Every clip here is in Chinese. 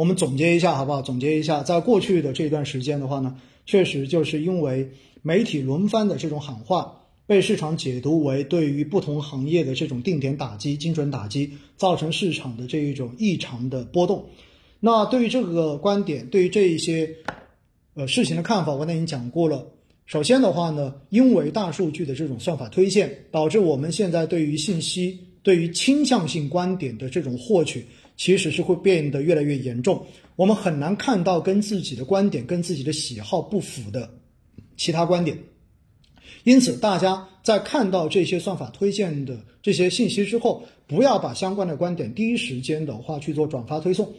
我们总结一下好不好？总结一下，在过去的这段时间的话呢，确实就是因为媒体轮番的这种喊话，被市场解读为对于不同行业的这种定点打击、精准打击，造成市场的这一种异常的波动。那对于这个观点，对于这一些呃事情的看法，我刚才已经讲过了。首先的话呢，因为大数据的这种算法推荐，导致我们现在对于信息、对于倾向性观点的这种获取，其实是会变得越来越严重。我们很难看到跟自己的观点、跟自己的喜好不符的其他观点。因此，大家在看到这些算法推荐的这些信息之后，不要把相关的观点第一时间的话去做转发推送。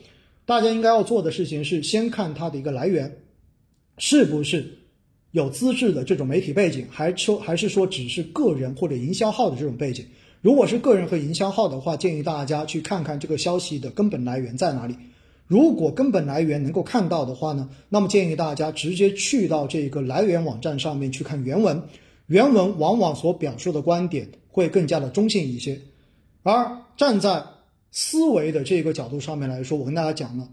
大家应该要做的事情是先看它的一个来源，是不是？有资质的这种媒体背景，还说还是说只是个人或者营销号的这种背景？如果是个人和营销号的话，建议大家去看看这个消息的根本来源在哪里。如果根本来源能够看到的话呢，那么建议大家直接去到这个来源网站上面去看原文，原文往往所表述的观点会更加的中性一些。而站在思维的这个角度上面来说，我跟大家讲了。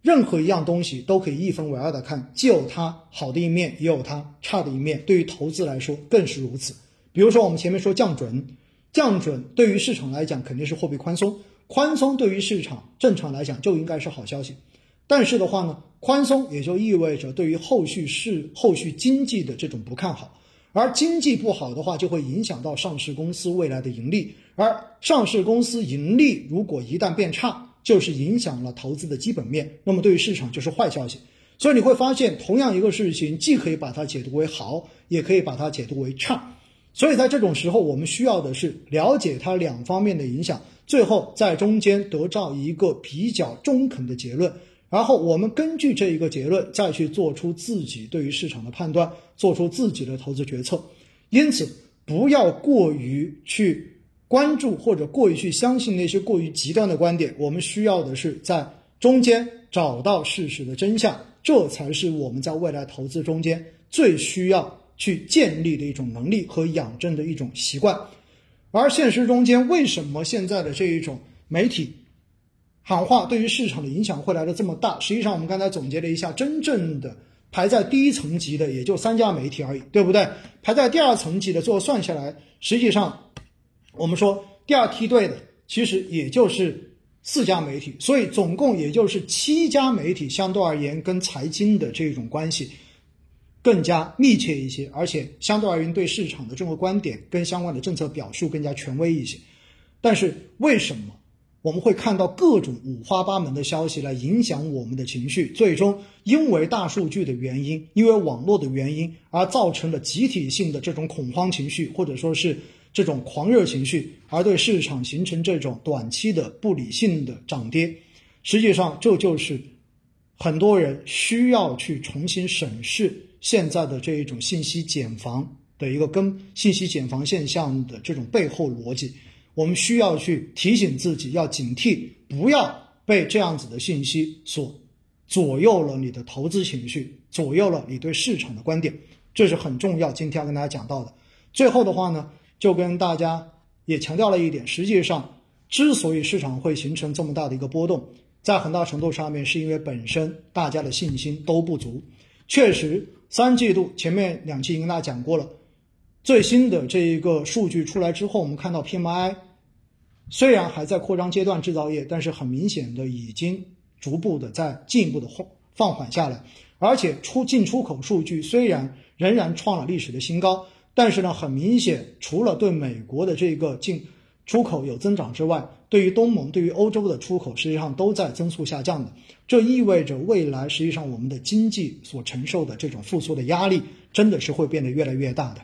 任何一样东西都可以一分为二的看，既有它好的一面，也有它差的一面。对于投资来说更是如此。比如说，我们前面说降准，降准对于市场来讲肯定是货币宽松，宽松对于市场正常来讲就应该是好消息。但是的话呢，宽松也就意味着对于后续市、后续经济的这种不看好，而经济不好的话，就会影响到上市公司未来的盈利，而上市公司盈利如果一旦变差。就是影响了投资的基本面，那么对于市场就是坏消息。所以你会发现，同样一个事情，既可以把它解读为好，也可以把它解读为差。所以在这种时候，我们需要的是了解它两方面的影响，最后在中间得到一个比较中肯的结论。然后我们根据这一个结论，再去做出自己对于市场的判断，做出自己的投资决策。因此，不要过于去。关注或者过于去相信那些过于极端的观点，我们需要的是在中间找到事实的真相，这才是我们在未来投资中间最需要去建立的一种能力和养成的一种习惯。而现实中间，为什么现在的这一种媒体喊话对于市场的影响会来的这么大？实际上，我们刚才总结了一下，真正的排在第一层级的也就三家媒体而已，对不对？排在第二层级的，最后算下来，实际上。我们说第二梯队的其实也就是四家媒体，所以总共也就是七家媒体，相对而言跟财经的这种关系更加密切一些，而且相对而言对市场的这个观点跟相关的政策表述更加权威一些。但是为什么我们会看到各种五花八门的消息来影响我们的情绪？最终因为大数据的原因，因为网络的原因而造成了集体性的这种恐慌情绪，或者说是。这种狂热情绪，而对市场形成这种短期的不理性的涨跌，实际上这就是很多人需要去重新审视现在的这一种信息茧房的一个跟信息茧房现象的这种背后逻辑。我们需要去提醒自己，要警惕，不要被这样子的信息所左右了你的投资情绪，左右了你对市场的观点，这是很重要。今天要跟大家讲到的，最后的话呢。就跟大家也强调了一点，实际上，之所以市场会形成这么大的一个波动，在很大程度上面是因为本身大家的信心都不足。确实，三季度前面两期已经跟大家讲过了，最新的这一个数据出来之后，我们看到 PMI 虽然还在扩张阶段，制造业，但是很明显的已经逐步的在进一步的放放缓下来，而且出进出口数据虽然仍然创了历史的新高。但是呢，很明显，除了对美国的这个进出口有增长之外，对于东盟、对于欧洲的出口，实际上都在增速下降的。这意味着未来实际上我们的经济所承受的这种复苏的压力，真的是会变得越来越大的。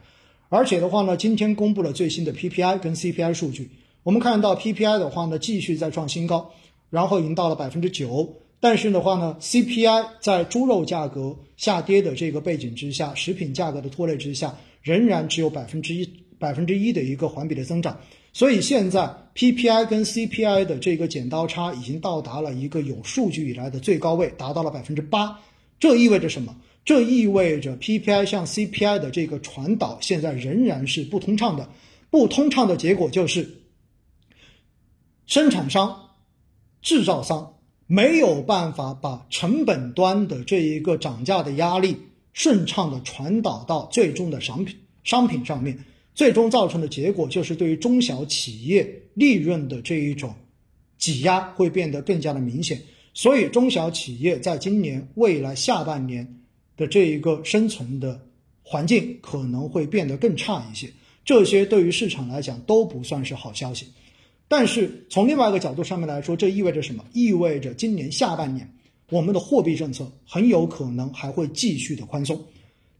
而且的话呢，今天公布了最新的 PPI 跟 CPI 数据，我们看到 PPI 的话呢，继续在创新高，然后已经到了百分之九。但是的话呢，CPI 在猪肉价格下跌的这个背景之下，食品价格的拖累之下。仍然只有百分之一百分之一的一个环比的增长，所以现在 PPI 跟 CPI 的这个剪刀差已经到达了一个有数据以来的最高位，达到了百分之八。这意味着什么？这意味着 PPI 向 CPI 的这个传导现在仍然是不通畅的。不通畅的结果就是，生产商、制造商没有办法把成本端的这一个涨价的压力顺畅的传导到最终的商品商品上面，最终造成的结果就是对于中小企业利润的这一种挤压会变得更加的明显。所以，中小企业在今年未来下半年的这一个生存的环境可能会变得更差一些。这些对于市场来讲都不算是好消息。但是从另外一个角度上面来说，这意味着什么？意味着今年下半年我们的货币政策很有可能还会继续的宽松。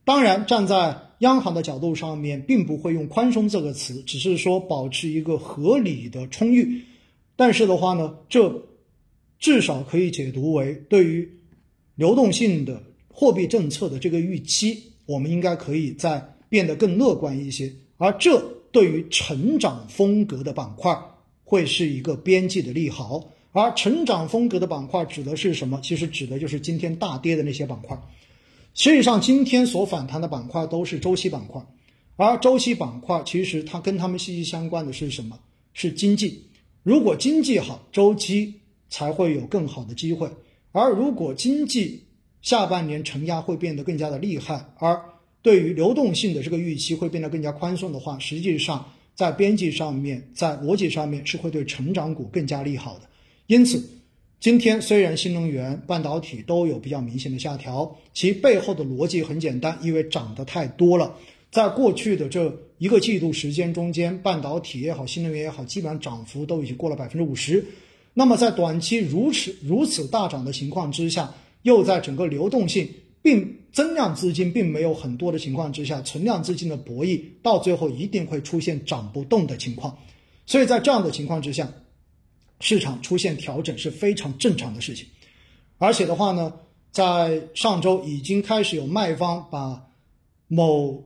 当然，站在央行的角度上面，并不会用宽松这个词，只是说保持一个合理的充裕。但是的话呢，这至少可以解读为对于流动性的货币政策的这个预期，我们应该可以再变得更乐观一些。而这对于成长风格的板块。会是一个边际的利好，而成长风格的板块指的是什么？其实指的就是今天大跌的那些板块。实际上，今天所反弹的板块都是周期板块，而周期板块其实它跟他们息息相关的是什么？是经济。如果经济好，周期才会有更好的机会。而如果经济下半年承压会变得更加的厉害，而对于流动性的这个预期会变得更加宽松的话，实际上。在边际上面，在逻辑上面是会对成长股更加利好的。因此，今天虽然新能源、半导体都有比较明显的下调，其背后的逻辑很简单，因为涨得太多了。在过去的这一个季度时间中间，半导体也好，新能源也好，基本上涨幅都已经过了百分之五十。那么在短期如此如此大涨的情况之下，又在整个流动性。并增量资金并没有很多的情况之下，存量资金的博弈到最后一定会出现涨不动的情况，所以在这样的情况之下，市场出现调整是非常正常的事情。而且的话呢，在上周已经开始有卖方把某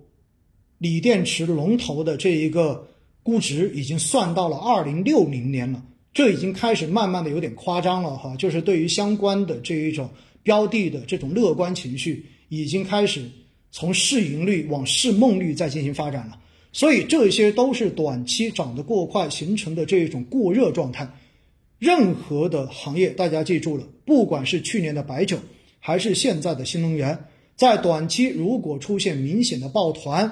锂电池龙头的这一个估值已经算到了二零六零年了，这已经开始慢慢的有点夸张了哈，就是对于相关的这一种。标的的这种乐观情绪已经开始从市盈率往市梦率在进行发展了，所以这些都是短期涨得过快形成的这一种过热状态。任何的行业，大家记住了，不管是去年的白酒，还是现在的新能源，在短期如果出现明显的抱团，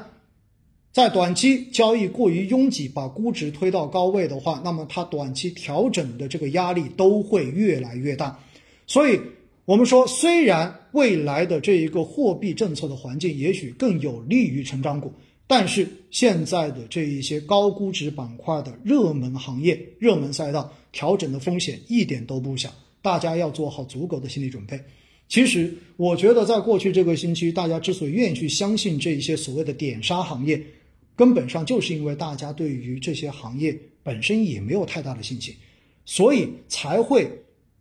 在短期交易过于拥挤，把估值推到高位的话，那么它短期调整的这个压力都会越来越大，所以。我们说，虽然未来的这一个货币政策的环境也许更有利于成长股，但是现在的这一些高估值板块的热门行业、热门赛道调整的风险一点都不小，大家要做好足够的心理准备。其实，我觉得在过去这个星期，大家之所以愿意去相信这一些所谓的点杀行业，根本上就是因为大家对于这些行业本身也没有太大的信心，所以才会。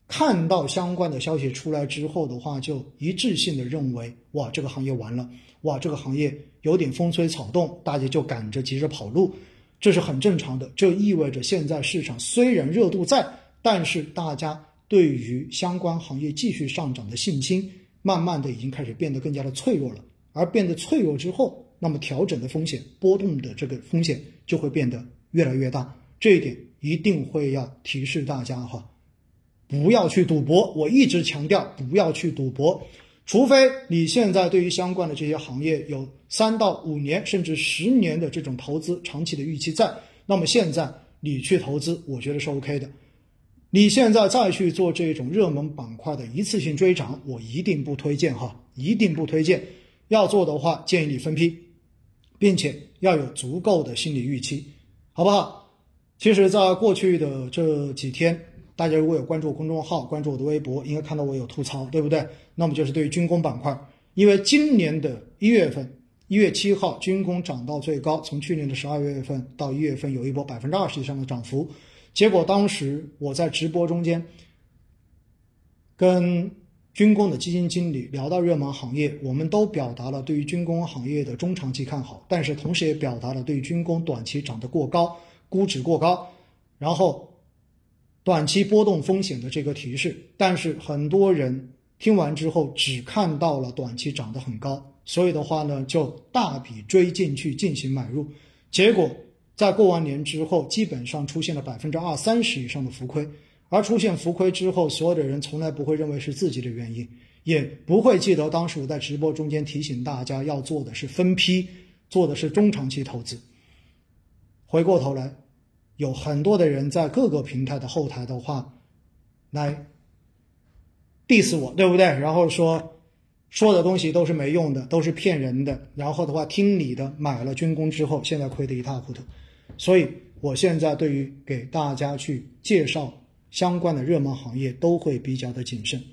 看到相关的消息出来之后的话，就一致性的认为，哇，这个行业完了，哇，这个行业有点风吹草动，大家就赶着急着跑路，这是很正常的。这意味着现在市场虽然热度在，但是大家对于相关行业继续上涨的信心，慢慢的已经开始变得更加的脆弱了。而变得脆弱之后，那么调整的风险、波动的这个风险就会变得越来越大。这一点一定会要提示大家哈。不要去赌博，我一直强调不要去赌博，除非你现在对于相关的这些行业有三到五年甚至十年的这种投资长期的预期在，那么现在你去投资，我觉得是 OK 的。你现在再去做这种热门板块的一次性追涨，我一定不推荐哈，一定不推荐。要做的话，建议你分批，并且要有足够的心理预期，好不好？其实，在过去的这几天。大家如果有关注我公众号、关注我的微博，应该看到我有吐槽，对不对？那么就是对于军工板块，因为今年的一月份，一月七号，军工涨到最高，从去年的十二月份到一月份有一波百分之二十以上的涨幅。结果当时我在直播中间跟军工的基金经理聊到热门行业，我们都表达了对于军工行业的中长期看好，但是同时也表达了对军工短期涨得过高、估值过高，然后。短期波动风险的这个提示，但是很多人听完之后只看到了短期涨得很高，所以的话呢，就大笔追进去进行买入，结果在过完年之后，基本上出现了百分之二三十以上的浮亏，而出现浮亏之后，所有的人从来不会认为是自己的原因，也不会记得当时我在直播中间提醒大家要做的是分批，做的是中长期投资。回过头来，有很多的人在各个平台的后台的话，来 diss 我，对不对？然后说说的东西都是没用的，都是骗人的。然后的话，听你的，买了军工之后，现在亏得一塌糊涂。所以，我现在对于给大家去介绍。相关的热门行业都会比较的谨慎。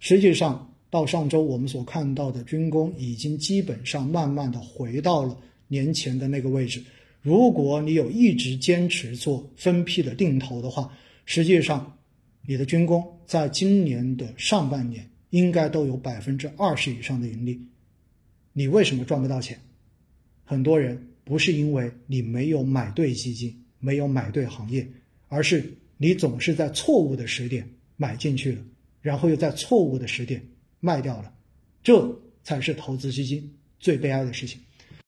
实际上，到上周我们所看到的军工已经基本上慢慢的回到了年前的那个位置。如果你有一直坚持做分批的定投的话，实际上你的军工在今年的上半年应该都有百分之二十以上的盈利。你为什么赚不到钱？很多人不是因为你没有买对基金，没有买对行业，而是。你总是在错误的时点买进去了，然后又在错误的时点卖掉了，这才是投资基金最悲哀的事情。